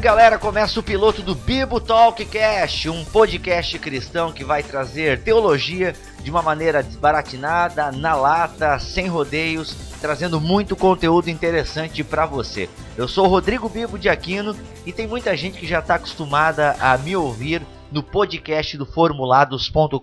galera? Começa o piloto do Bibo Talkcast, um podcast cristão que vai trazer teologia de uma maneira desbaratinada, na lata, sem rodeios, trazendo muito conteúdo interessante para você. Eu sou o Rodrigo Bibo de Aquino e tem muita gente que já está acostumada a me ouvir no podcast do formulados.com.br,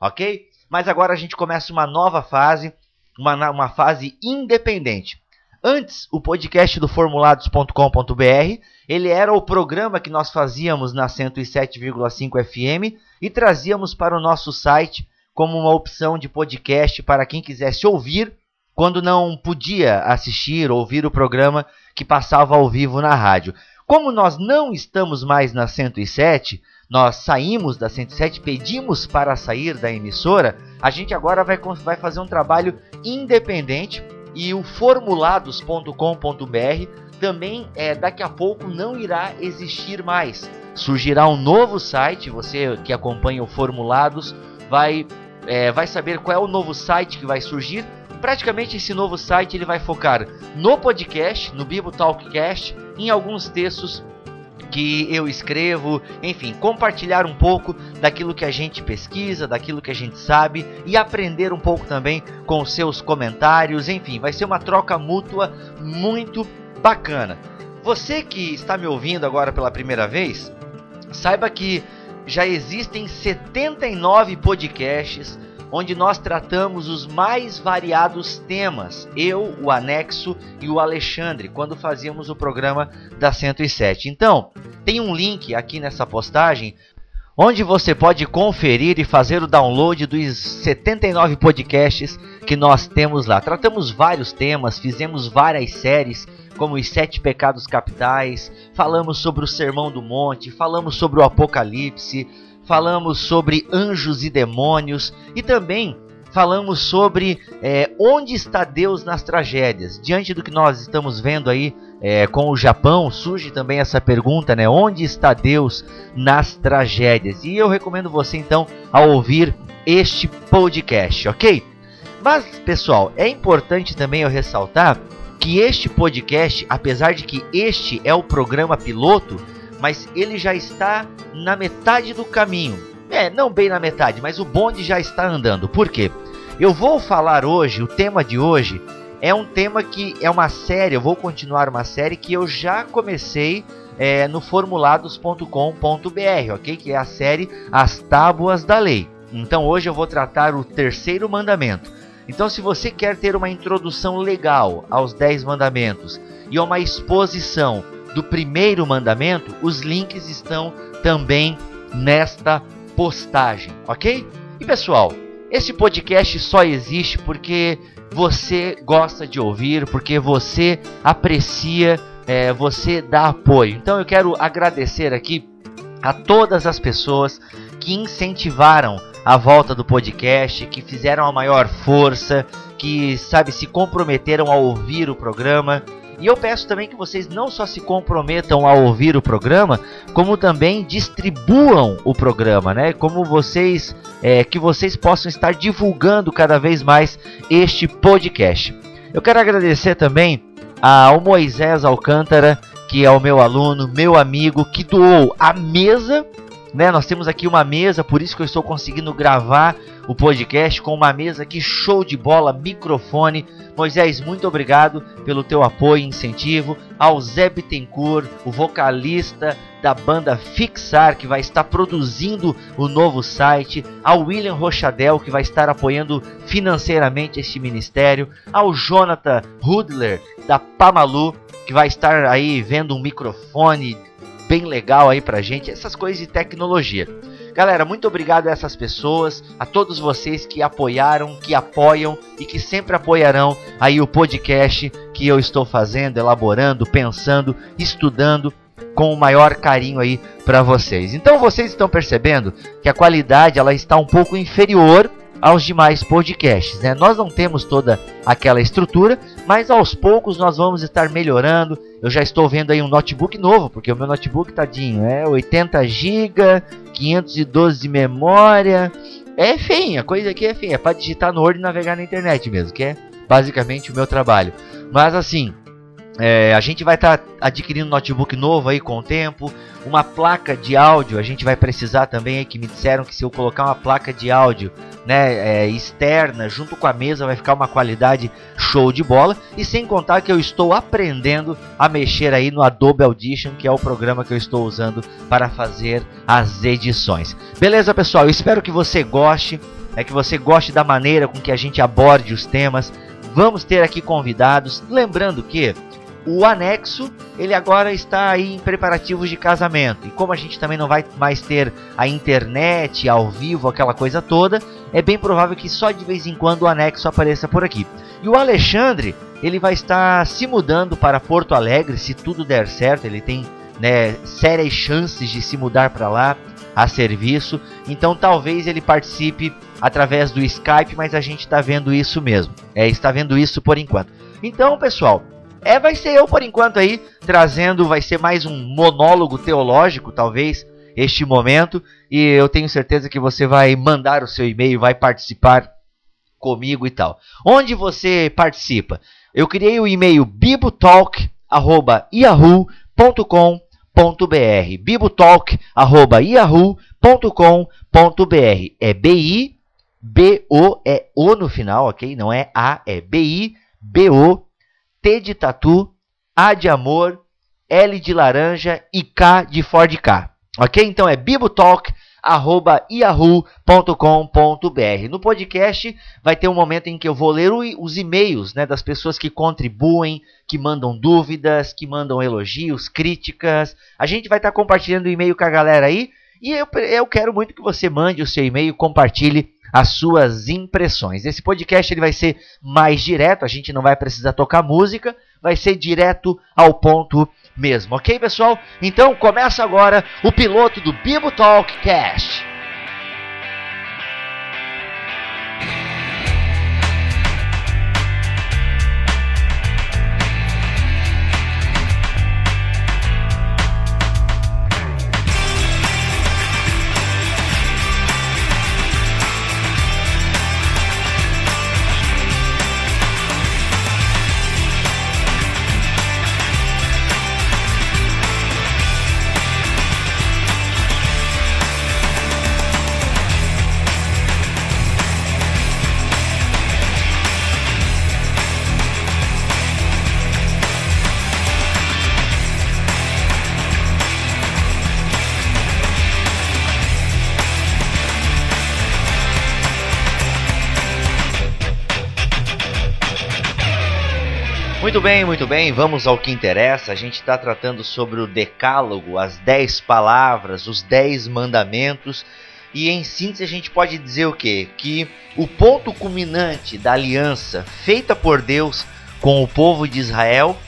ok? Mas agora a gente começa uma nova fase, uma, uma fase independente. Antes, o podcast do formulados.com.br, ele era o programa que nós fazíamos na 107,5 FM e trazíamos para o nosso site como uma opção de podcast para quem quisesse ouvir quando não podia assistir ou ouvir o programa que passava ao vivo na rádio. Como nós não estamos mais na 107, nós saímos da 107, pedimos para sair da emissora, a gente agora vai, vai fazer um trabalho independente e o formulados.com.br também é, daqui a pouco não irá existir mais. Surgirá um novo site, você que acompanha o Formulados vai, é, vai saber qual é o novo site que vai surgir. Praticamente esse novo site ele vai focar no podcast, no Bibo Talkcast, em alguns textos que eu escrevo, enfim, compartilhar um pouco daquilo que a gente pesquisa, daquilo que a gente sabe e aprender um pouco também com seus comentários, enfim, vai ser uma troca mútua muito bacana. Você que está me ouvindo agora pela primeira vez, saiba que já existem 79 podcasts onde nós tratamos os mais variados temas, eu, o Anexo e o Alexandre, quando fazíamos o programa da 107. Então, tem um link aqui nessa postagem onde você pode conferir e fazer o download dos 79 podcasts que nós temos lá. Tratamos vários temas, fizemos várias séries, como os Sete Pecados Capitais, falamos sobre o Sermão do Monte, falamos sobre o Apocalipse, falamos sobre anjos e demônios e também falamos sobre é, onde está Deus nas tragédias. Diante do que nós estamos vendo aí é, com o Japão, surge também essa pergunta, né? Onde está Deus nas tragédias? E eu recomendo você então a ouvir este podcast, ok? Mas, pessoal, é importante também eu ressaltar que este podcast, apesar de que este é o programa piloto, mas ele já está na metade do caminho. É, não bem na metade, mas o bonde já está andando. Por quê? Eu vou falar hoje, o tema de hoje é um tema que é uma série, eu vou continuar uma série que eu já comecei é, no formulados.com.br, ok? Que é a série As Tábuas da Lei. Então hoje eu vou tratar o terceiro mandamento. Então, se você quer ter uma introdução legal aos dez mandamentos e uma exposição do primeiro mandamento, os links estão também nesta postagem, ok? E pessoal, esse podcast só existe porque você gosta de ouvir, porque você aprecia, é, você dá apoio. Então eu quero agradecer aqui a todas as pessoas que incentivaram a volta do podcast, que fizeram a maior força, que sabe se comprometeram a ouvir o programa. E eu peço também que vocês não só se comprometam a ouvir o programa, como também distribuam o programa, né? Como vocês, é, que vocês possam estar divulgando cada vez mais este podcast. Eu quero agradecer também ao Moisés Alcântara, que é o meu aluno, meu amigo, que doou a mesa né? Nós temos aqui uma mesa, por isso que eu estou conseguindo gravar o podcast com uma mesa aqui show de bola, microfone. Moisés, muito obrigado pelo teu apoio e incentivo. Ao Zé Bittencourt, o vocalista da banda Fixar, que vai estar produzindo o novo site. Ao William Rochadel, que vai estar apoiando financeiramente este ministério. Ao Jonathan Hudler, da Pamalu, que vai estar aí vendo um microfone bem legal aí pra gente, essas coisas de tecnologia. Galera, muito obrigado a essas pessoas, a todos vocês que apoiaram, que apoiam e que sempre apoiarão aí o podcast que eu estou fazendo, elaborando, pensando, estudando com o maior carinho aí para vocês. Então vocês estão percebendo que a qualidade ela está um pouco inferior aos demais podcasts. Né? Nós não temos toda aquela estrutura, mas aos poucos nós vamos estar melhorando. Eu já estou vendo aí um notebook novo, porque o meu notebook tadinho é 80 GB, 512 de memória. É feio, a coisa aqui é feia, é para digitar no Word e navegar na internet mesmo, que é basicamente o meu trabalho. Mas assim, É, a gente vai estar tá adquirindo notebook novo aí com o tempo, uma placa de áudio. A gente vai precisar também aí que me disseram que se eu colocar uma placa de áudio, né, é, externa junto com a mesa vai ficar uma qualidade show de bola. E sem contar que eu estou aprendendo a mexer aí no Adobe Audition, que é o programa que eu estou usando para fazer as edições. Beleza, pessoal? Eu espero que você goste, é que você goste da maneira com que a gente aborde os temas. Vamos ter aqui convidados, lembrando que o anexo, ele agora está aí em preparativos de casamento. E como a gente também não vai mais ter a internet ao vivo, aquela coisa toda, é bem provável que só de vez em quando o anexo apareça por aqui. E o Alexandre, ele vai estar se mudando para Porto Alegre, se tudo der certo, ele tem né, sérias chances de se mudar para lá a serviço. Então talvez ele participe através do Skype, mas a gente está vendo isso mesmo. É, está vendo isso por enquanto. Então, pessoal, é, vai ser eu por enquanto aí, trazendo, vai ser mais um monólogo teológico, talvez, este momento. E eu tenho certeza que você vai mandar o seu e-mail, vai participar comigo e tal. Onde você participa? Eu criei o e-mail bibotalk.yahoo.com.br bibotalk.yahoo.com.br É B-I, B-O, é O no final, ok? Não é A, é B-I, B-O, T de tatu, A de amor, L de laranja e K de Ford K. Ok? Então é bibotalk.yahoo.com.br. No podcast vai ter um momento em que eu vou ler os e-mails né, das pessoas que contribuem, que mandam dúvidas, que mandam elogios, críticas. A gente vai estar compartilhando o e-mail com a galera aí. E eu, eu quero muito que você mande o seu e-mail, compartilhe as suas impressões. Esse podcast ele vai ser mais direto, a gente não vai precisar tocar música, vai ser direto ao ponto mesmo, ok, pessoal? Então começa agora o piloto do Bibo Talk Cast. Bem, muito bem, vamos ao que interessa. A gente está tratando sobre o Decálogo, as dez palavras, os dez mandamentos. E em síntese a gente pode dizer o quê? Que o ponto culminante da aliança feita por Deus com o povo de Israel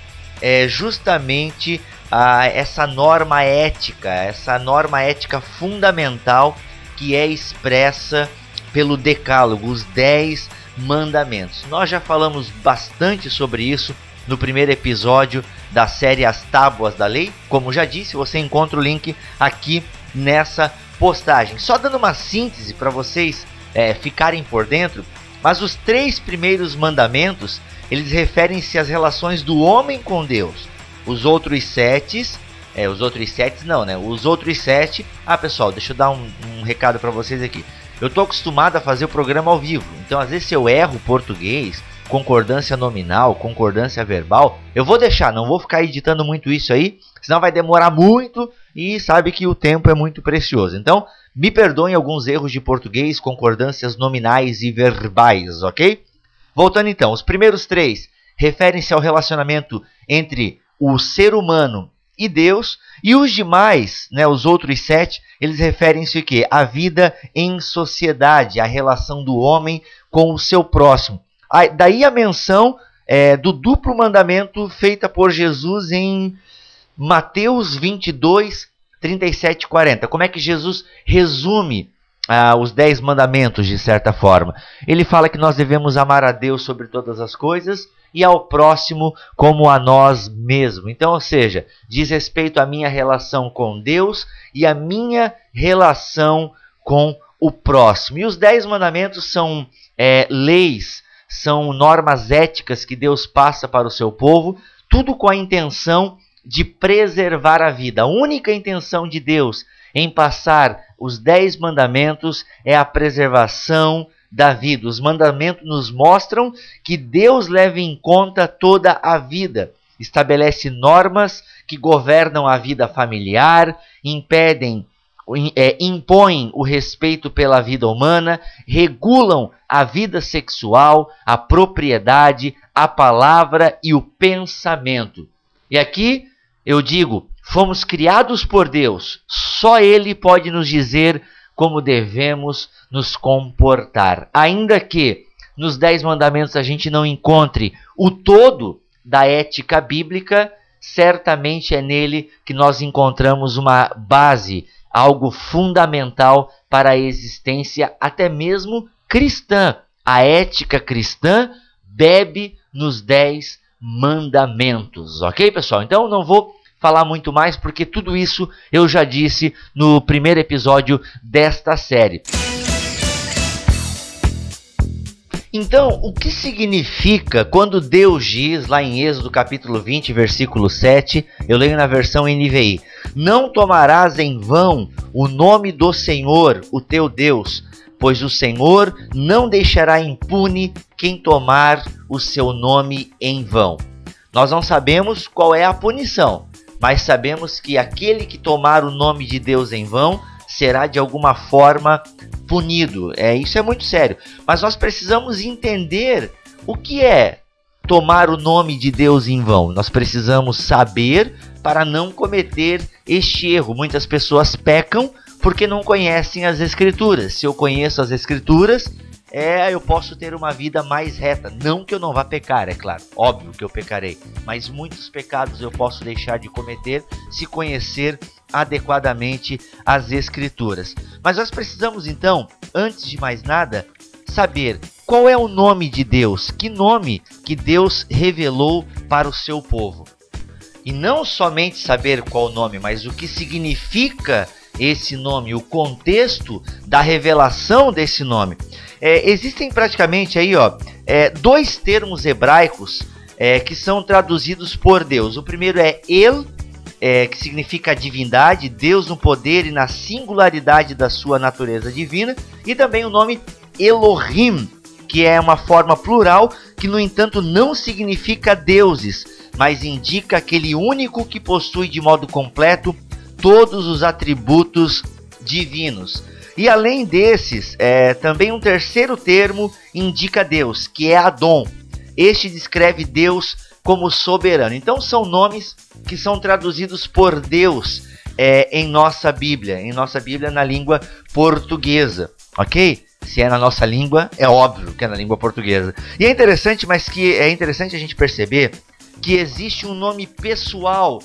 é justamente a, essa norma ética, essa norma ética fundamental que é expressa pelo Decálogo, os dez mandamentos. Nós já falamos bastante sobre isso no primeiro episódio da série As Tábuas da Lei. Como já disse, você encontra o link aqui nessa postagem. Só dando uma síntese para vocês é, ficarem por dentro, mas os três primeiros mandamentos eles referem-se às relações do homem com Deus. Os outros sete, é, os outros sete não, né? Os outros sete. Ah, pessoal, deixa eu dar um, um recado para vocês aqui. Eu tô acostumado a fazer o programa ao vivo, então às vezes se eu erro português concordância nominal, concordância verbal. Eu vou deixar, não vou ficar editando muito isso aí, senão vai demorar muito e sabe que o tempo é muito precioso. Então, me perdoem alguns erros de português, concordâncias nominais e verbais, ok? Voltando então, os primeiros três referem-se ao relacionamento entre o ser humano e Deus, e os demais, né, os outros sete, eles referem-se a À vida em sociedade, a relação do homem com o seu próximo. Daí a menção é, do duplo mandamento feita por Jesus em Mateus 22, 37 e 40. Como é que Jesus resume ah, os dez mandamentos, de certa forma? Ele fala que nós devemos amar a Deus sobre todas as coisas e ao próximo como a nós mesmos. Então, ou seja, diz respeito à minha relação com Deus e à minha relação com o próximo. E os dez mandamentos são é, leis são normas éticas que Deus passa para o seu povo, tudo com a intenção de preservar a vida. A única intenção de Deus em passar os dez mandamentos é a preservação da vida. Os mandamentos nos mostram que Deus leva em conta toda a vida, estabelece normas que governam a vida familiar, impedem é, impõem o respeito pela vida humana, regulam a vida sexual, a propriedade, a palavra e o pensamento. E aqui eu digo, fomos criados por Deus, só Ele pode nos dizer como devemos nos comportar. Ainda que nos Dez Mandamentos a gente não encontre o todo da ética bíblica, certamente é nele que nós encontramos uma base algo fundamental para a existência até mesmo cristã. A ética cristã bebe nos dez mandamentos, ok, pessoal? Então não vou falar muito mais porque tudo isso eu já disse no primeiro episódio desta série. Então, o que significa quando Deus diz lá em Êxodo capítulo 20, versículo 7, eu leio na versão NVI: Não tomarás em vão o nome do Senhor, o teu Deus, pois o Senhor não deixará impune quem tomar o seu nome em vão. Nós não sabemos qual é a punição, mas sabemos que aquele que tomar o nome de Deus em vão será de alguma forma punido. É, isso é muito sério. Mas nós precisamos entender o que é tomar o nome de Deus em vão. Nós precisamos saber para não cometer este erro. Muitas pessoas pecam porque não conhecem as escrituras. Se eu conheço as escrituras, é, eu posso ter uma vida mais reta. Não que eu não vá pecar, é claro, óbvio que eu pecarei, mas muitos pecados eu posso deixar de cometer se conhecer adequadamente as Escrituras. Mas nós precisamos então, antes de mais nada, saber qual é o nome de Deus, que nome que Deus revelou para o seu povo. E não somente saber qual o nome, mas o que significa esse nome, o contexto da revelação desse nome. É, existem praticamente aí, ó, é, dois termos hebraicos é, que são traduzidos por Deus. O primeiro é El, é, que significa divindade, Deus no poder e na singularidade da sua natureza divina, e também o nome Elohim, que é uma forma plural que, no entanto, não significa deuses, mas indica aquele único que possui de modo completo todos os atributos divinos. E além desses, é, também um terceiro termo indica Deus, que é Adon. Este descreve Deus como soberano. Então são nomes que são traduzidos por Deus é, em nossa Bíblia, em nossa Bíblia na língua portuguesa, ok? Se é na nossa língua, é óbvio que é na língua portuguesa. E é interessante, mas que é interessante a gente perceber que existe um nome pessoal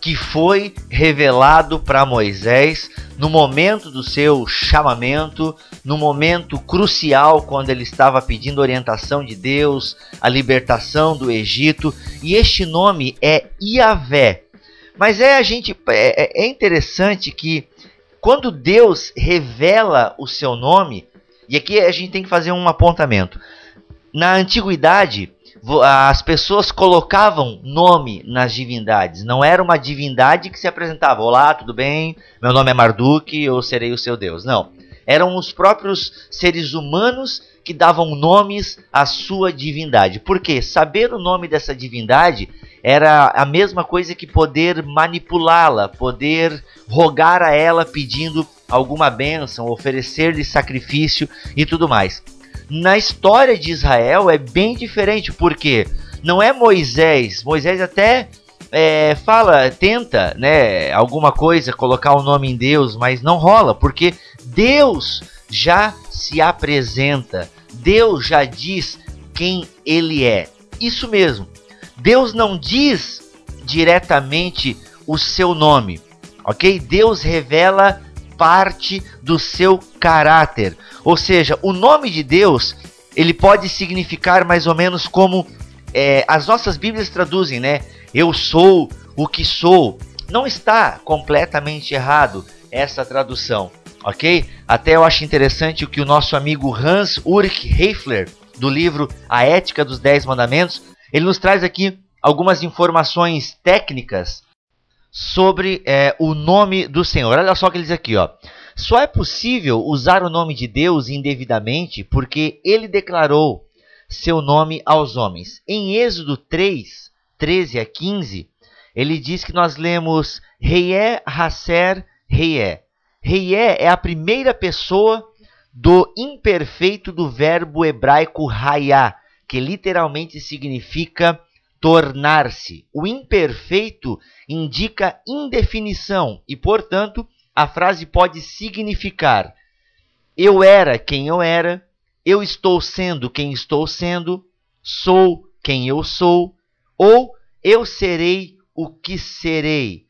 que foi revelado para Moisés no momento do seu chamamento, no momento crucial quando ele estava pedindo orientação de Deus, a libertação do Egito, e este nome é Iavé. Mas é a gente é, é interessante que quando Deus revela o seu nome, e aqui a gente tem que fazer um apontamento. Na antiguidade, as pessoas colocavam nome nas divindades. Não era uma divindade que se apresentava: Olá, tudo bem? Meu nome é Marduk, eu serei o seu Deus. Não. Eram os próprios seres humanos que davam nomes à sua divindade. Porque saber o nome dessa divindade era a mesma coisa que poder manipulá-la, poder rogar a ela pedindo alguma bênção, oferecer-lhe sacrifício e tudo mais. Na história de Israel é bem diferente, porque não é Moisés. Moisés até é, fala, tenta, né, alguma coisa, colocar o um nome em Deus, mas não rola, porque Deus já se apresenta, Deus já diz quem Ele é. Isso mesmo. Deus não diz diretamente o seu nome, ok? Deus revela parte do seu caráter. Ou seja, o nome de Deus ele pode significar mais ou menos como é, as nossas Bíblias traduzem, né? Eu sou o que sou. Não está completamente errado essa tradução, ok? Até eu acho interessante o que o nosso amigo Hans Ulrich Heifler, do livro A Ética dos Dez Mandamentos, ele nos traz aqui algumas informações técnicas sobre é, o nome do Senhor. Olha só o que ele diz aqui, ó. Só é possível usar o nome de Deus indevidamente porque ele declarou seu nome aos homens. Em Êxodo 3, 13 a 15, ele diz que nós lemos Reié, Hasser, Reié. Reié é a primeira pessoa do imperfeito do verbo hebraico hayá, que literalmente significa tornar-se. O imperfeito indica indefinição e, portanto, a frase pode significar eu era quem eu era, eu estou sendo quem estou sendo, sou quem eu sou, ou eu serei o que serei.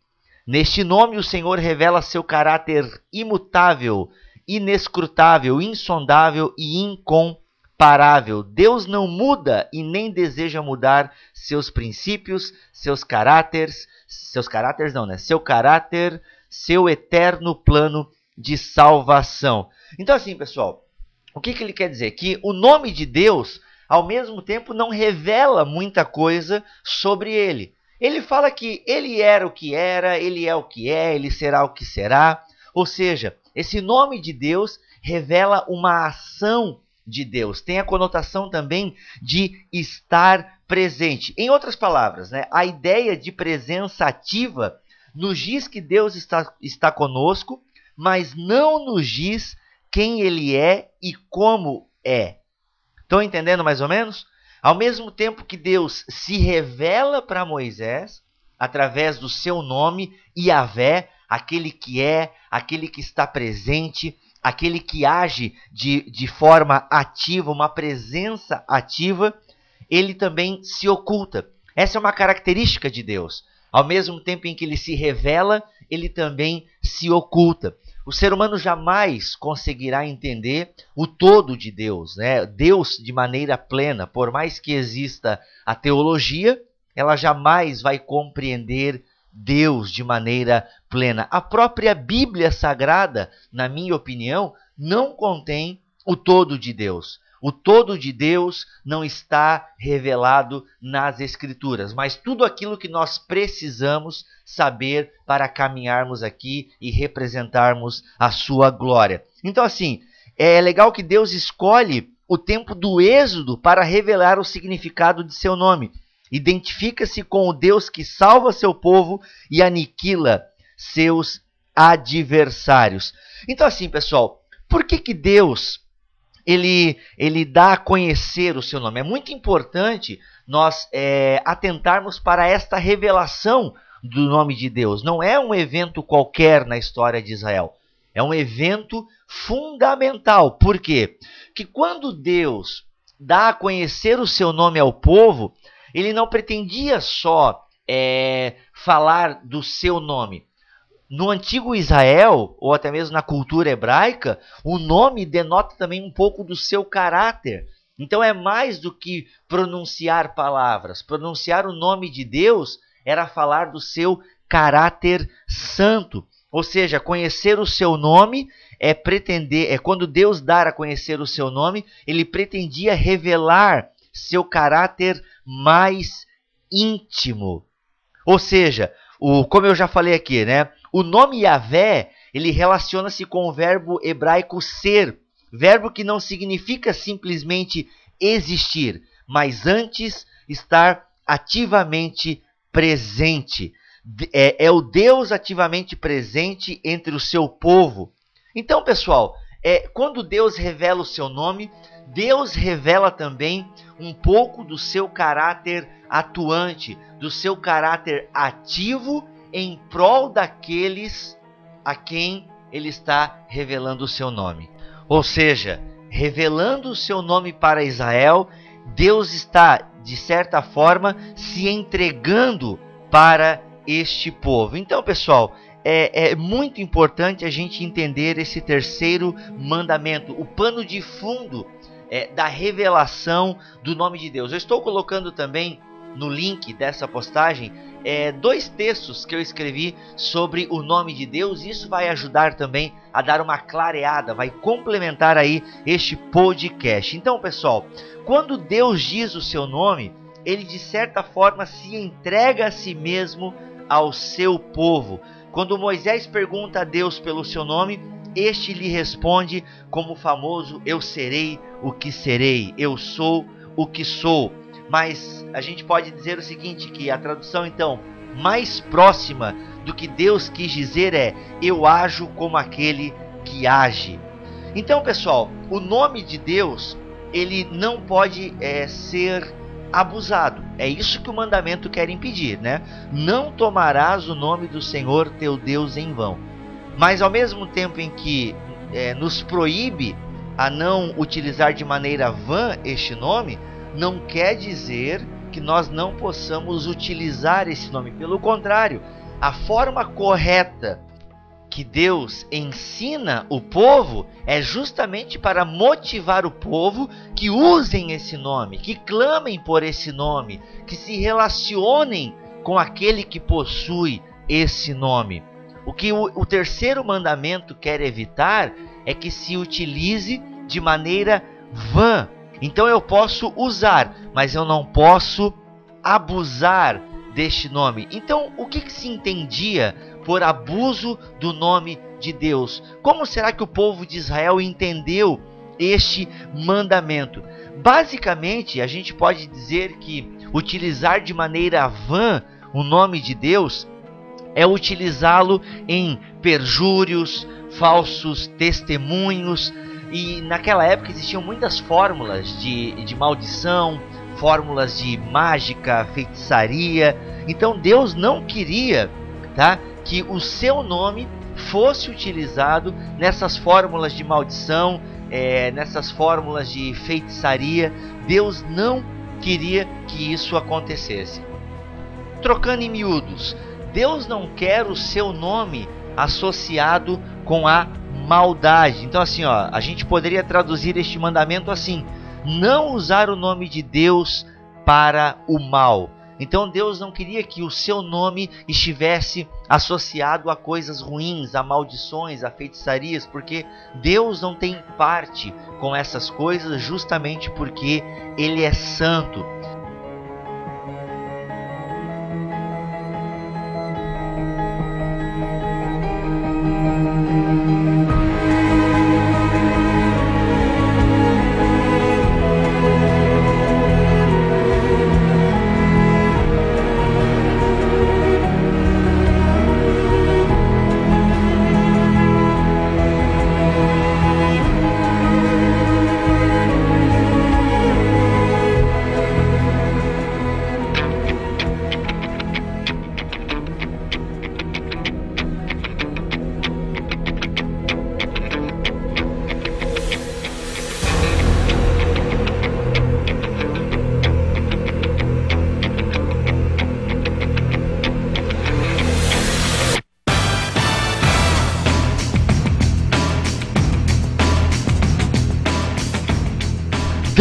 Neste nome, o Senhor revela seu caráter imutável, inescrutável, insondável e incomparável. Deus não muda e nem deseja mudar seus princípios, seus caráteres, seus caráteres não, né? Seu caráter, seu eterno plano de salvação. Então assim, pessoal, o que, que ele quer dizer? Que o nome de Deus, ao mesmo tempo, não revela muita coisa sobre ele. Ele fala que ele era o que era, ele é o que é, ele será o que será. Ou seja, esse nome de Deus revela uma ação de Deus. Tem a conotação também de estar presente. Em outras palavras, né, a ideia de presença ativa nos diz que Deus está, está conosco, mas não nos diz quem Ele é e como é. Estão entendendo mais ou menos? Ao mesmo tempo que Deus se revela para Moisés através do seu nome, Yahvé, aquele que é, aquele que está presente, aquele que age de, de forma ativa, uma presença ativa, ele também se oculta. Essa é uma característica de Deus. Ao mesmo tempo em que ele se revela, ele também se oculta. O ser humano jamais conseguirá entender o todo de Deus, né? Deus de maneira plena, por mais que exista a teologia, ela jamais vai compreender Deus de maneira plena. A própria Bíblia Sagrada, na minha opinião, não contém o todo de Deus. O todo de Deus não está revelado nas Escrituras, mas tudo aquilo que nós precisamos saber para caminharmos aqui e representarmos a Sua glória. Então, assim, é legal que Deus escolhe o tempo do Êxodo para revelar o significado de seu nome. Identifica-se com o Deus que salva seu povo e aniquila seus adversários. Então, assim, pessoal, por que, que Deus ele, ele dá a conhecer o seu nome? É muito importante nós é, atentarmos para esta revelação do nome de Deus. Não é um evento qualquer na história de Israel. É um evento fundamental. Por quê? Que quando Deus dá a conhecer o seu nome ao povo, ele não pretendia só é, falar do seu nome. No antigo Israel, ou até mesmo na cultura hebraica, o nome denota também um pouco do seu caráter. Então é mais do que pronunciar palavras. Pronunciar o nome de Deus era falar do seu caráter santo. Ou seja, conhecer o seu nome é pretender, é quando Deus dar a conhecer o seu nome, ele pretendia revelar seu caráter mais íntimo. Ou seja, o, como eu já falei aqui, né? O nome Yahvé, ele relaciona-se com o verbo hebraico ser, verbo que não significa simplesmente existir, mas antes estar ativamente presente. É, é o Deus ativamente presente entre o seu povo. Então, pessoal, é, quando Deus revela o seu nome, Deus revela também um pouco do seu caráter atuante, do seu caráter ativo em prol daqueles a quem ele está revelando o seu nome. Ou seja, revelando o seu nome para Israel, Deus está, de certa forma, se entregando para este povo. Então, pessoal, é, é, muito importante a gente entender esse terceiro mandamento, o pano de fundo é, da revelação do nome de Deus. Eu estou colocando também no link dessa postagem é, dois textos que eu escrevi sobre o nome de Deus. Isso vai ajudar também a dar uma clareada, vai complementar aí este podcast. Então, pessoal, quando Deus diz o seu nome, ele de certa forma se entrega a si mesmo ao seu povo. Quando Moisés pergunta a Deus pelo seu nome, este lhe responde como o famoso eu serei o que serei, eu sou o que sou. Mas a gente pode dizer o seguinte, que a tradução então mais próxima do que Deus quis dizer é eu ajo como aquele que age. Então, pessoal, o nome de Deus ele não pode é, ser abusado. É isso que o mandamento quer impedir, né? Não tomarás o nome do Senhor teu Deus em vão. Mas ao mesmo tempo em que é, nos proíbe a não utilizar de maneira vã este nome, não quer dizer que nós não possamos utilizar esse nome. Pelo contrário, a forma correta que Deus ensina o povo é justamente para motivar o povo que usem esse nome, que clamem por esse nome, que se relacionem com aquele que possui esse nome. O que o, o terceiro mandamento quer evitar é que se utilize de maneira vã. Então eu posso usar, mas eu não posso abusar deste nome. Então, o que, que se entendia por abuso do nome de Deus? Como será que o povo de Israel entendeu este mandamento? Basicamente, a gente pode dizer que utilizar de maneira vã o nome de Deus é utilizá-lo em perjúrios, falsos testemunhos, e naquela época existiam muitas fórmulas de, de maldição, fórmulas de mágica, feitiçaria. Então Deus não queria, tá, que o seu nome fosse utilizado nessas fórmulas de maldição, é, nessas fórmulas de feitiçaria. Deus não queria que isso acontecesse. Trocando em miúdos, Deus não quer o seu nome associado com a maldade. Então, assim, ó, a gente poderia traduzir este mandamento assim: não usar o nome de Deus para o mal. Então Deus não queria que o seu nome estivesse associado a coisas ruins, a maldições, a feitiçarias, porque Deus não tem parte com essas coisas justamente porque ele é santo.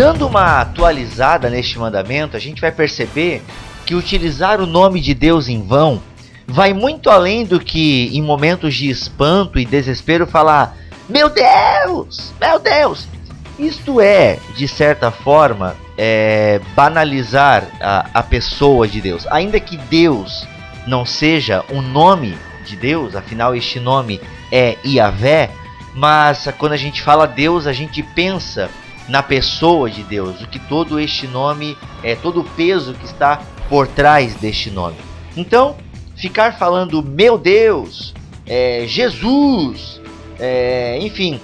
Dando uma atualizada neste mandamento, a gente vai perceber que utilizar o nome de Deus em vão vai muito além do que em momentos de espanto e desespero falar: Meu Deus! Meu Deus! Isto é, de certa forma, é, banalizar a, a pessoa de Deus. Ainda que Deus não seja o nome de Deus, afinal este nome é Iavé, mas quando a gente fala Deus, a gente pensa na pessoa de Deus, o que todo este nome é, todo o peso que está por trás deste nome. Então, ficar falando meu Deus, é, Jesus, é, enfim,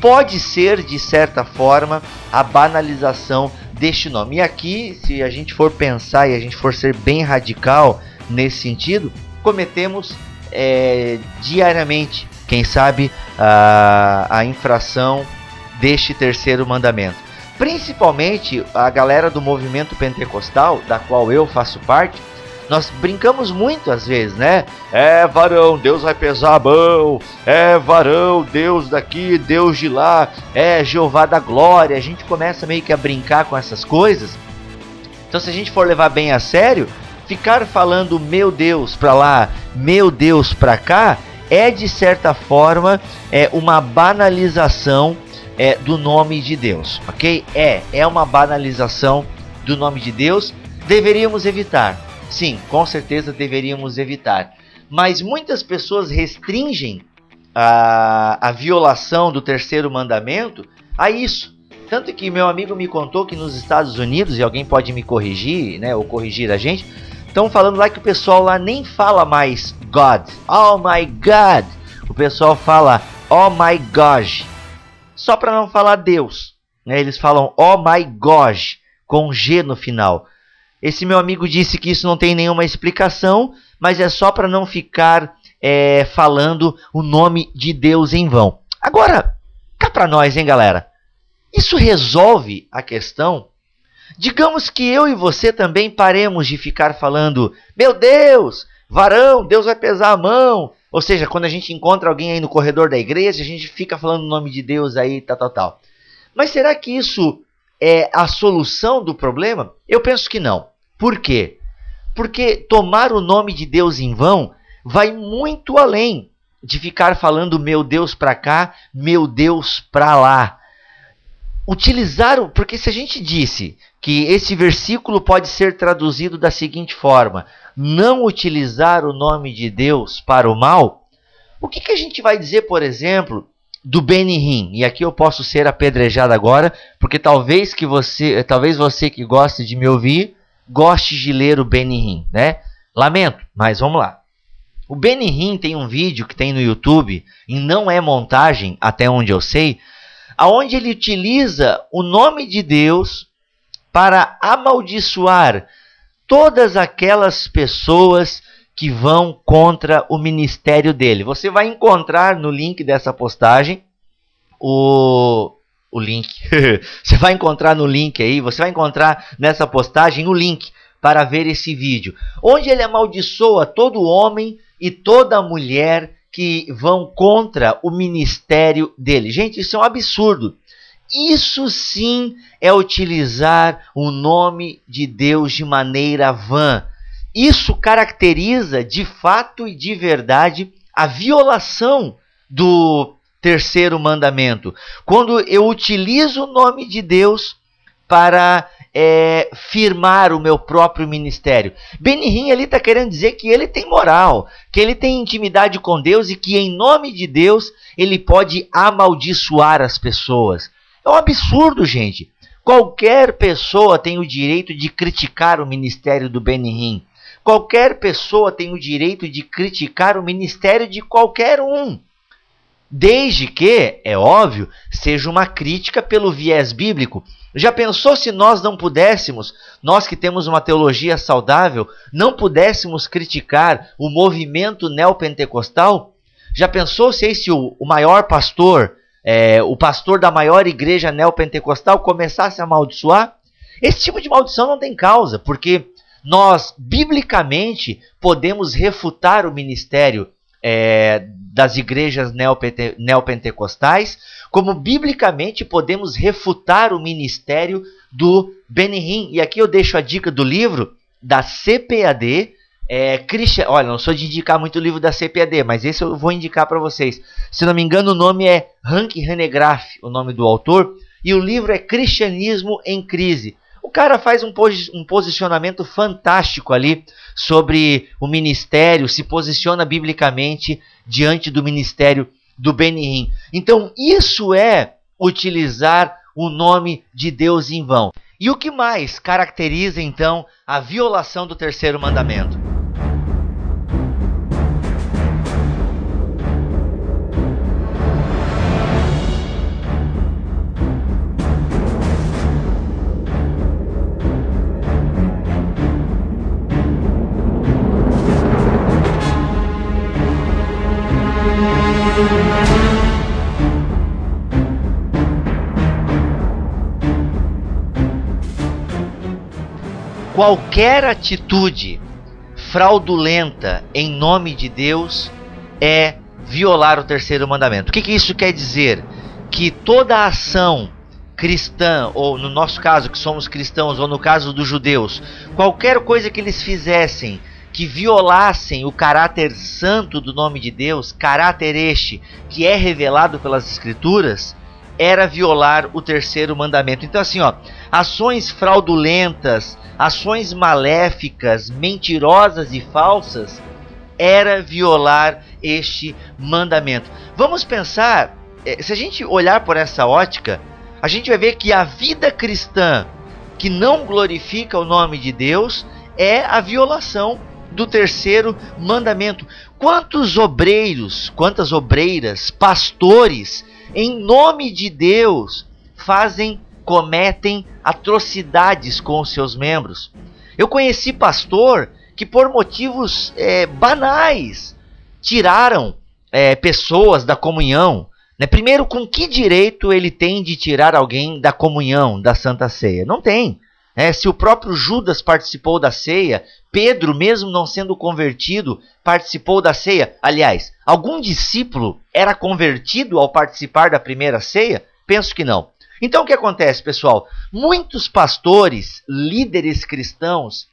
pode ser de certa forma a banalização deste nome. E aqui, se a gente for pensar e a gente for ser bem radical nesse sentido, cometemos é, diariamente, quem sabe, a, a infração deste terceiro mandamento. Principalmente a galera do movimento pentecostal, da qual eu faço parte, nós brincamos muito às vezes, né? É varão, Deus vai pesar a mão. É varão, Deus daqui, Deus de lá. É Jeová da glória. A gente começa meio que a brincar com essas coisas. Então, se a gente for levar bem a sério, ficar falando meu Deus para lá, meu Deus para cá, é de certa forma é uma banalização é, do nome de Deus, ok? É, é uma banalização do nome de Deus deveríamos evitar. Sim, com certeza deveríamos evitar. Mas muitas pessoas restringem a, a violação do terceiro mandamento a isso. Tanto que meu amigo me contou que nos Estados Unidos, e alguém pode me corrigir, né, ou corrigir a gente, estão falando lá que o pessoal lá nem fala mais God, oh my God. O pessoal fala oh my gosh, só para não falar Deus. Né? Eles falam oh my gosh, com G no final. Esse meu amigo disse que isso não tem nenhuma explicação, mas é só para não ficar é, falando o nome de Deus em vão. Agora, cá para nós, hein, galera? Isso resolve a questão? Digamos que eu e você também paremos de ficar falando, meu Deus, varão, Deus vai pesar a mão. Ou seja, quando a gente encontra alguém aí no corredor da igreja, a gente fica falando o nome de Deus aí, tal, tal, tal. Mas será que isso é a solução do problema? Eu penso que não. Por quê? Porque tomar o nome de Deus em vão vai muito além de ficar falando meu Deus para cá, meu Deus para lá utilizar, porque se a gente disse que esse versículo pode ser traduzido da seguinte forma: não utilizar o nome de Deus para o mal, o que, que a gente vai dizer, por exemplo, do Benihim? E aqui eu posso ser apedrejado agora, porque talvez que você, talvez você que goste de me ouvir, goste de ler o Benihim, né? Lamento, mas vamos lá. O Benihim tem um vídeo que tem no YouTube, e não é montagem, até onde eu sei, aonde ele utiliza o nome de Deus para amaldiçoar todas aquelas pessoas que vão contra o ministério dele. Você vai encontrar no link dessa postagem o o link. você vai encontrar no link aí, você vai encontrar nessa postagem o link para ver esse vídeo, onde ele amaldiçoa todo homem e toda mulher que vão contra o ministério dele. Gente, isso é um absurdo. Isso sim é utilizar o nome de Deus de maneira vã. Isso caracteriza de fato e de verdade a violação do terceiro mandamento. Quando eu utilizo o nome de Deus para é, firmar o meu próprio ministério. Benihim ali está querendo dizer que ele tem moral, que ele tem intimidade com Deus e que em nome de Deus ele pode amaldiçoar as pessoas. É um absurdo, gente. Qualquer pessoa tem o direito de criticar o ministério do Benihim. Qualquer pessoa tem o direito de criticar o ministério de qualquer um. Desde que, é óbvio, seja uma crítica pelo viés bíblico. Já pensou se nós não pudéssemos, nós que temos uma teologia saudável, não pudéssemos criticar o movimento neopentecostal? Já pensou se esse o, o maior pastor, é, o pastor da maior igreja neopentecostal, começasse a amaldiçoar? Esse tipo de maldição não tem causa, porque nós, biblicamente, podemos refutar o ministério é, das igrejas neopente, neopentecostais, como biblicamente podemos refutar o ministério do Benihim. E aqui eu deixo a dica do livro da CPAD. É, Christian, olha, não sou de indicar muito o livro da CPAD, mas esse eu vou indicar para vocês. Se não me engano, o nome é Hank Hanegraaff, o nome do autor, e o livro é Cristianismo em Crise. O cara faz um, um posicionamento fantástico ali sobre o ministério, se posiciona biblicamente diante do ministério do Benihim. Então, isso é utilizar o nome de Deus em vão. E o que mais caracteriza então a violação do terceiro mandamento? Qualquer atitude fraudulenta em nome de Deus é violar o terceiro mandamento. O que, que isso quer dizer? Que toda ação cristã, ou no nosso caso, que somos cristãos, ou no caso dos judeus, qualquer coisa que eles fizessem que violassem o caráter santo do nome de Deus, caráter este que é revelado pelas Escrituras, era violar o terceiro mandamento. Então, assim, ó, ações fraudulentas, ações maléficas, mentirosas e falsas, era violar este mandamento. Vamos pensar, eh, se a gente olhar por essa ótica, a gente vai ver que a vida cristã que não glorifica o nome de Deus é a violação do terceiro mandamento. Quantos obreiros, quantas obreiras, pastores, em nome de Deus, fazem, cometem atrocidades com os seus membros? Eu conheci pastor que, por motivos é, banais, tiraram é, pessoas da comunhão. Né? Primeiro, com que direito ele tem de tirar alguém da comunhão, da Santa Ceia? Não tem. É, se o próprio Judas participou da ceia, Pedro, mesmo não sendo convertido, participou da ceia. Aliás, algum discípulo era convertido ao participar da primeira ceia? Penso que não. Então o que acontece, pessoal? Muitos pastores, líderes cristãos,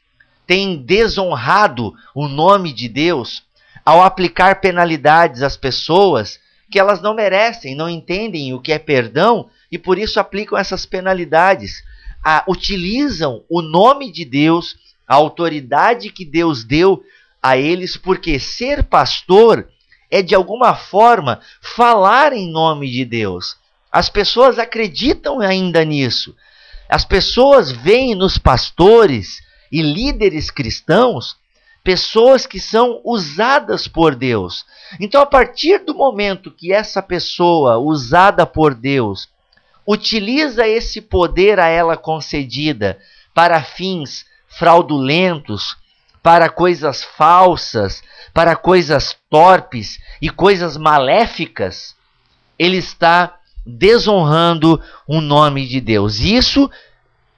têm desonrado o nome de Deus ao aplicar penalidades às pessoas que elas não merecem, não entendem o que é perdão e por isso aplicam essas penalidades utilizam o nome de Deus, a autoridade que Deus deu a eles, porque ser pastor é de alguma forma falar em nome de Deus. As pessoas acreditam ainda nisso. As pessoas veem nos pastores e líderes cristãos pessoas que são usadas por Deus. Então, a partir do momento que essa pessoa usada por Deus utiliza esse poder a ela concedida para fins fraudulentos, para coisas falsas, para coisas torpes e coisas maléficas, ele está desonrando o nome de Deus. Isso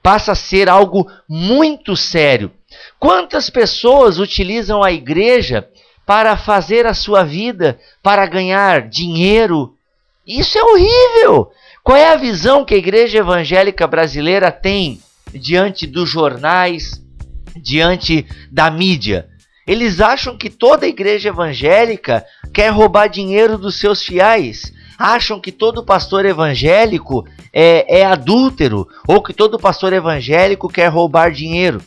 passa a ser algo muito sério. Quantas pessoas utilizam a igreja para fazer a sua vida, para ganhar dinheiro? Isso é horrível. Qual é a visão que a igreja evangélica brasileira tem diante dos jornais, diante da mídia? Eles acham que toda igreja evangélica quer roubar dinheiro dos seus fiéis. Acham que todo pastor evangélico é, é adúltero ou que todo pastor evangélico quer roubar dinheiro.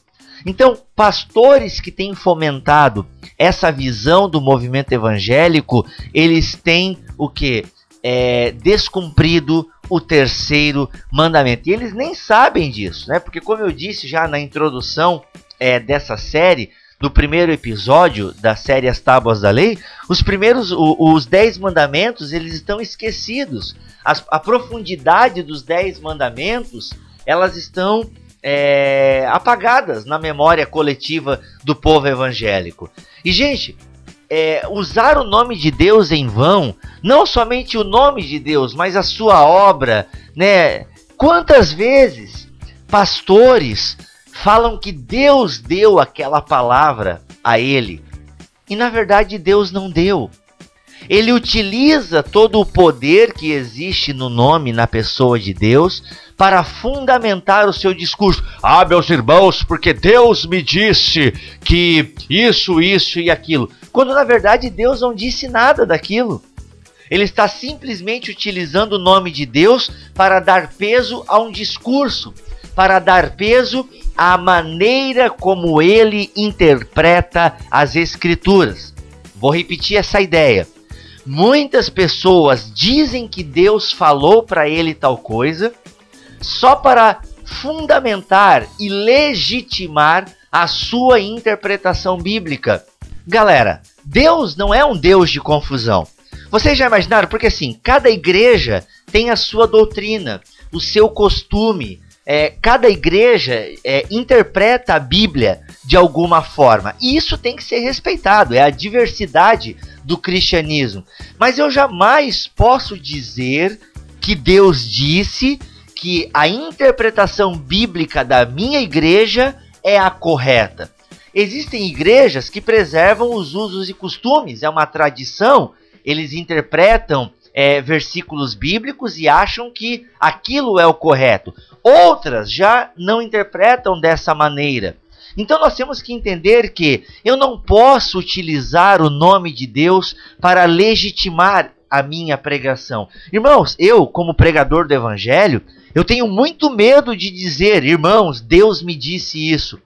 Então, pastores que têm fomentado essa visão do movimento evangélico, eles têm o que? É, descumprido o terceiro mandamento. E eles nem sabem disso, né? Porque, como eu disse já na introdução é, dessa série, do primeiro episódio da série As Tábuas da Lei, os primeiros, o, os dez mandamentos, eles estão esquecidos. As, a profundidade dos dez mandamentos, elas estão é, apagadas na memória coletiva do povo evangélico. E, gente, é, usar o nome de Deus em vão, não somente o nome de Deus, mas a sua obra, né? Quantas vezes pastores falam que Deus deu aquela palavra a ele e na verdade Deus não deu. Ele utiliza todo o poder que existe no nome, na pessoa de Deus, para fundamentar o seu discurso. Ah, meus irmãos, porque Deus me disse que isso, isso e aquilo. Quando na verdade Deus não disse nada daquilo. Ele está simplesmente utilizando o nome de Deus para dar peso a um discurso, para dar peso à maneira como ele interpreta as Escrituras. Vou repetir essa ideia. Muitas pessoas dizem que Deus falou para ele tal coisa só para fundamentar e legitimar a sua interpretação bíblica. Galera, Deus não é um Deus de confusão. Vocês já imaginaram? Porque assim, cada igreja tem a sua doutrina, o seu costume. É, cada igreja é, interpreta a Bíblia de alguma forma. E isso tem que ser respeitado, é a diversidade do cristianismo. Mas eu jamais posso dizer que Deus disse que a interpretação bíblica da minha igreja é a correta. Existem igrejas que preservam os usos e costumes, é uma tradição, eles interpretam é, versículos bíblicos e acham que aquilo é o correto. Outras já não interpretam dessa maneira. Então nós temos que entender que eu não posso utilizar o nome de Deus para legitimar a minha pregação. Irmãos, eu, como pregador do evangelho, eu tenho muito medo de dizer, irmãos, Deus me disse isso.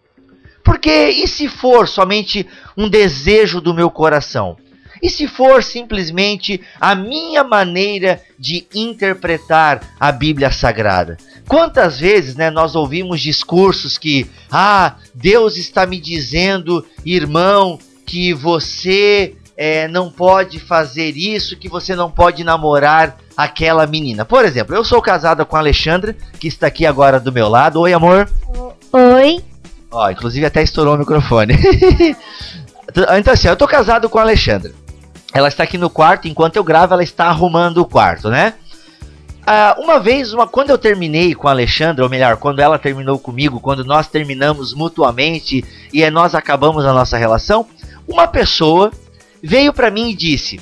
Porque e se for somente um desejo do meu coração? E se for simplesmente a minha maneira de interpretar a Bíblia Sagrada? Quantas vezes né, nós ouvimos discursos que, ah, Deus está me dizendo, irmão, que você é, não pode fazer isso, que você não pode namorar aquela menina. Por exemplo, eu sou casada com a Alexandra, que está aqui agora do meu lado. Oi, amor. Oi. Ó, inclusive até estourou o microfone. então assim, eu tô casado com a Alexandra. Ela está aqui no quarto, enquanto eu gravo, ela está arrumando o quarto, né? Ah, uma vez, uma, quando eu terminei com a Alexandra, ou melhor, quando ela terminou comigo, quando nós terminamos mutuamente e nós acabamos a nossa relação, uma pessoa veio para mim e disse: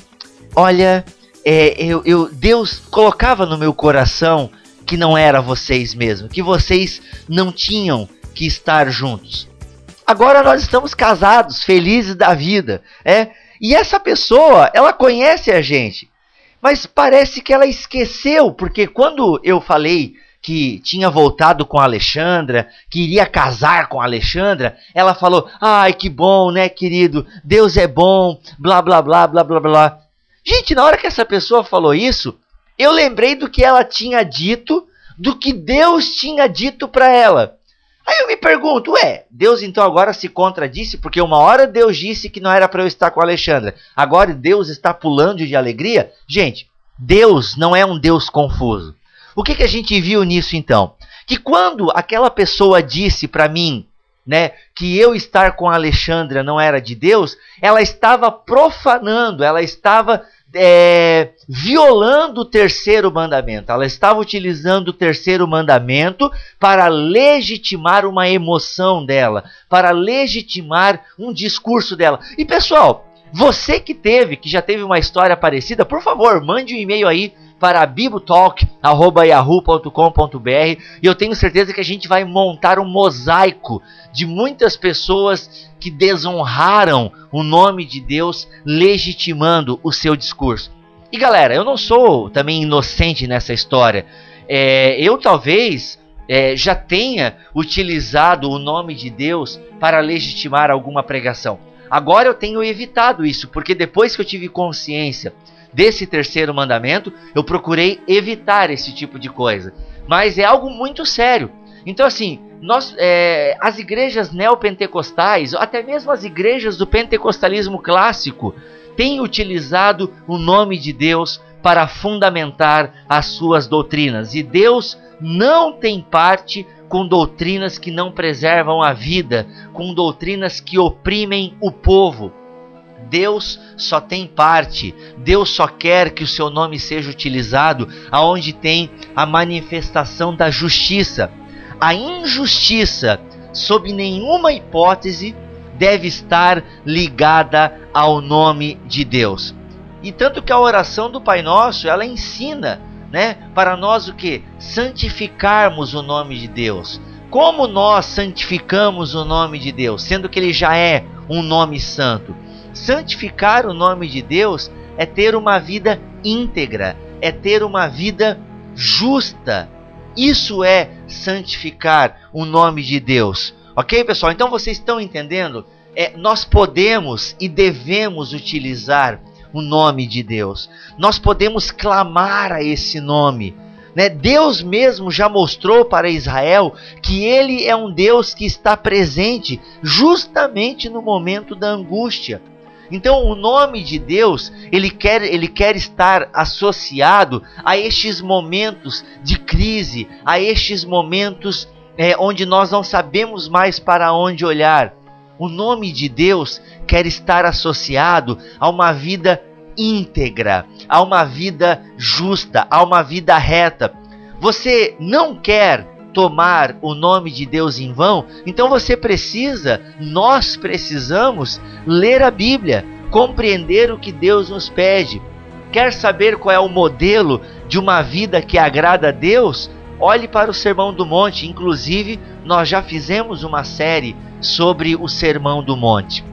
Olha, é, eu, eu, Deus colocava no meu coração que não era vocês mesmo, que vocês não tinham que estar juntos. Agora nós estamos casados, felizes da vida, é? E essa pessoa, ela conhece a gente, mas parece que ela esqueceu, porque quando eu falei que tinha voltado com a Alexandra, que iria casar com a Alexandra, ela falou: "Ai, que bom, né, querido? Deus é bom", blá blá blá blá blá blá. Gente, na hora que essa pessoa falou isso, eu lembrei do que ela tinha dito, do que Deus tinha dito para ela. Aí eu me pergunto, ué, Deus então agora se contradisse, porque uma hora Deus disse que não era para eu estar com a Alexandra, agora Deus está pulando de alegria? Gente, Deus não é um Deus confuso. O que, que a gente viu nisso então? Que quando aquela pessoa disse para mim, né, que eu estar com a Alexandra não era de Deus, ela estava profanando, ela estava é, violando o terceiro mandamento. Ela estava utilizando o terceiro mandamento para legitimar uma emoção dela, para legitimar um discurso dela. E pessoal, você que teve, que já teve uma história parecida, por favor, mande um e-mail aí para bibotalk.yahoo.com.br e eu tenho certeza que a gente vai montar um mosaico de muitas pessoas que desonraram o nome de Deus, legitimando o seu discurso. E galera, eu não sou também inocente nessa história. É, eu talvez é, já tenha utilizado o nome de Deus para legitimar alguma pregação. Agora eu tenho evitado isso, porque depois que eu tive consciência desse terceiro mandamento, eu procurei evitar esse tipo de coisa. Mas é algo muito sério. Então, assim, nós, é, as igrejas neopentecostais, até mesmo as igrejas do pentecostalismo clássico, têm utilizado o nome de Deus para fundamentar as suas doutrinas. E Deus não tem parte com doutrinas que não preservam a vida, com doutrinas que oprimem o povo. Deus só tem parte, Deus só quer que o seu nome seja utilizado aonde tem a manifestação da justiça. A injustiça, sob nenhuma hipótese, deve estar ligada ao nome de Deus. E tanto que a oração do Pai Nosso, ela ensina, né, para nós o que? Santificarmos o nome de Deus. Como nós santificamos o nome de Deus, sendo que ele já é um nome santo? Santificar o nome de Deus é ter uma vida íntegra, é ter uma vida justa. Isso é santificar o nome de Deus. Ok, pessoal? Então vocês estão entendendo? É, nós podemos e devemos utilizar o nome de Deus. Nós podemos clamar a esse nome. Né? Deus mesmo já mostrou para Israel que Ele é um Deus que está presente justamente no momento da angústia. Então, o nome de Deus, ele quer, ele quer estar associado a estes momentos de crise, a estes momentos é, onde nós não sabemos mais para onde olhar. O nome de Deus quer estar associado a uma vida íntegra, a uma vida justa, a uma vida reta. Você não quer tomar o nome de Deus em vão, então você precisa, nós precisamos ler a Bíblia, compreender o que Deus nos pede. Quer saber qual é o modelo de uma vida que agrada a Deus? Olhe para o Sermão do Monte. Inclusive, nós já fizemos uma série sobre o Sermão do Monte.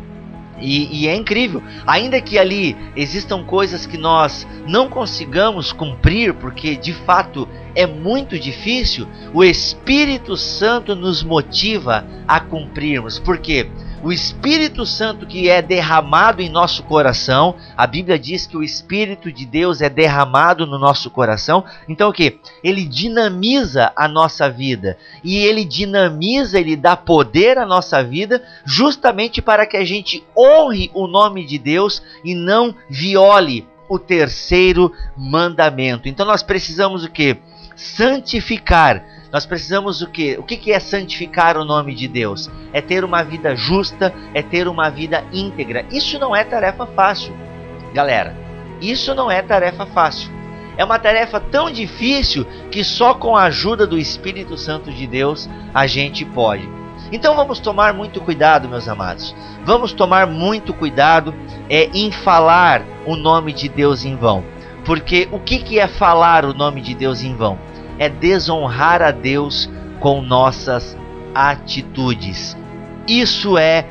E, e, é incrível, ainda que ali existam coisas que nós não consigamos cumprir, porque de fato é muito difícil, o Espírito Santo nos motiva a cumprirmos. Por quê? O Espírito Santo que é derramado em nosso coração, a Bíblia diz que o Espírito de Deus é derramado no nosso coração, então o que? Ele dinamiza a nossa vida, e ele dinamiza, ele dá poder à nossa vida, justamente para que a gente honre o nome de Deus e não viole o terceiro mandamento. Então nós precisamos o que? Santificar nós precisamos o que? O que é santificar o nome de Deus? É ter uma vida justa, é ter uma vida íntegra. Isso não é tarefa fácil, galera. Isso não é tarefa fácil. É uma tarefa tão difícil que só com a ajuda do Espírito Santo de Deus a gente pode. Então vamos tomar muito cuidado, meus amados. Vamos tomar muito cuidado é, em falar o nome de Deus em vão. Porque o que, que é falar o nome de Deus em vão? É desonrar a Deus com nossas atitudes. Isso é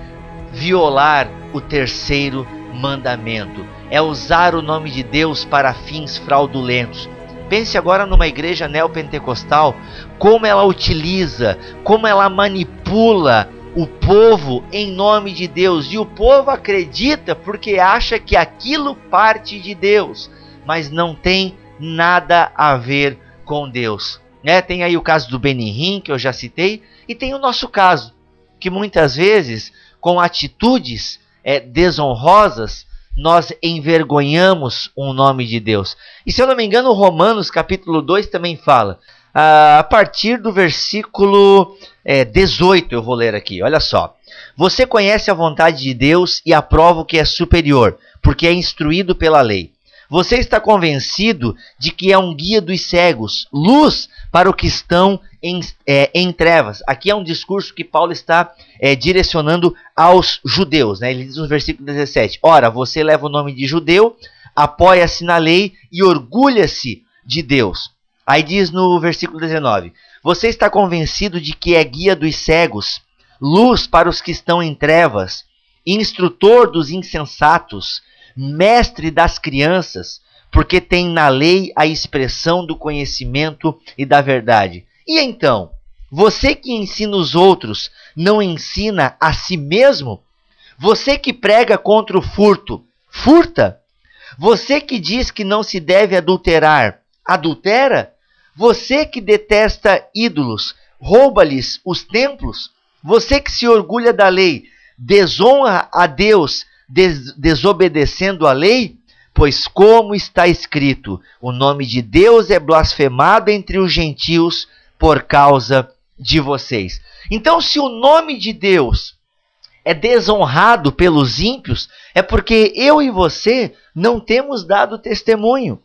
violar o terceiro mandamento, é usar o nome de Deus para fins fraudulentos. Pense agora numa igreja neopentecostal, como ela utiliza, como ela manipula o povo em nome de Deus. E o povo acredita porque acha que aquilo parte de Deus, mas não tem nada a ver com Deus. Né? Tem aí o caso do Benihim, que eu já citei, e tem o nosso caso, que muitas vezes, com atitudes é, desonrosas, nós envergonhamos o nome de Deus. E se eu não me engano, Romanos capítulo 2 também fala. a partir do versículo é, 18, eu vou ler aqui, olha só. Você conhece a vontade de Deus e aprova o que é superior, porque é instruído pela lei. Você está convencido de que é um guia dos cegos, luz para o que estão em, é, em trevas. Aqui é um discurso que Paulo está é, direcionando aos judeus. Né? Ele diz no versículo 17: Ora, você leva o nome de judeu, apoia-se na lei e orgulha-se de Deus. Aí diz no versículo 19: Você está convencido de que é guia dos cegos, luz para os que estão em trevas, instrutor dos insensatos mestre das crianças, porque tem na lei a expressão do conhecimento e da verdade. E então, você que ensina os outros, não ensina a si mesmo? Você que prega contra o furto, furta? Você que diz que não se deve adulterar, adultera? Você que detesta ídolos, rouba-lhes os templos? Você que se orgulha da lei, desonra a Deus des desobedecendo a lei? Pois, como está escrito, o nome de Deus é blasfemado entre os gentios por causa de vocês. Então, se o nome de Deus é desonrado pelos ímpios, é porque eu e você não temos dado testemunho.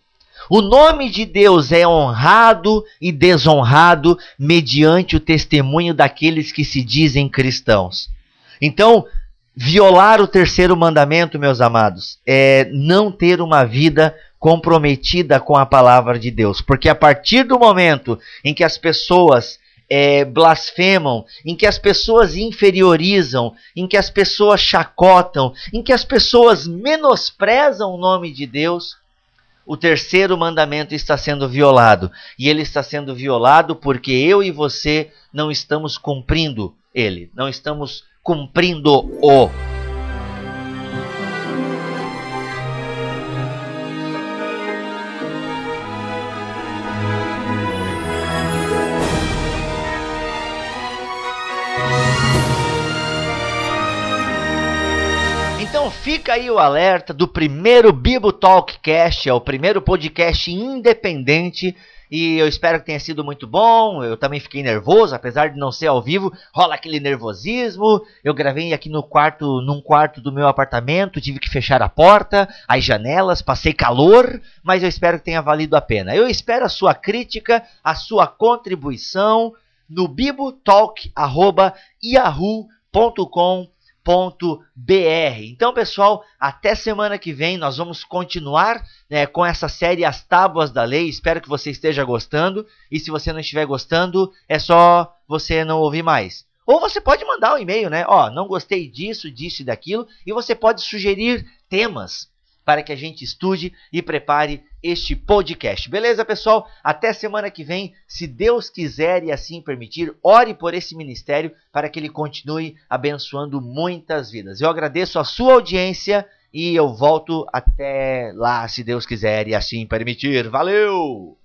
O nome de Deus é honrado e desonrado mediante o testemunho daqueles que se dizem cristãos. Então, Violar o terceiro mandamento, meus amados, é não ter uma vida comprometida com a palavra de Deus. Porque a partir do momento em que as pessoas é, blasfemam, em que as pessoas inferiorizam, em que as pessoas chacotam, em que as pessoas menosprezam o nome de Deus, o terceiro mandamento está sendo violado. E ele está sendo violado porque eu e você não estamos cumprindo ele, não estamos cumprindo-o. Então fica aí o alerta do primeiro Bibo Talkcast, é o primeiro podcast independente e eu espero que tenha sido muito bom. Eu também fiquei nervoso, apesar de não ser ao vivo, rola aquele nervosismo. Eu gravei aqui no quarto, num quarto do meu apartamento, tive que fechar a porta, as janelas, passei calor, mas eu espero que tenha valido a pena. Eu espero a sua crítica, a sua contribuição no bibotalk@yahoo.com br. Então, pessoal, até semana que vem nós vamos continuar né, com essa série As Tábuas da Lei. Espero que você esteja gostando. E se você não estiver gostando, é só você não ouvir mais. Ou você pode mandar um e-mail, né? Ó, não gostei disso, disso e daquilo, e você pode sugerir temas para que a gente estude e prepare este podcast. Beleza, pessoal? Até semana que vem, se Deus quiser e assim permitir, ore por esse ministério para que ele continue abençoando muitas vidas. Eu agradeço a sua audiência e eu volto até lá, se Deus quiser e assim permitir. Valeu!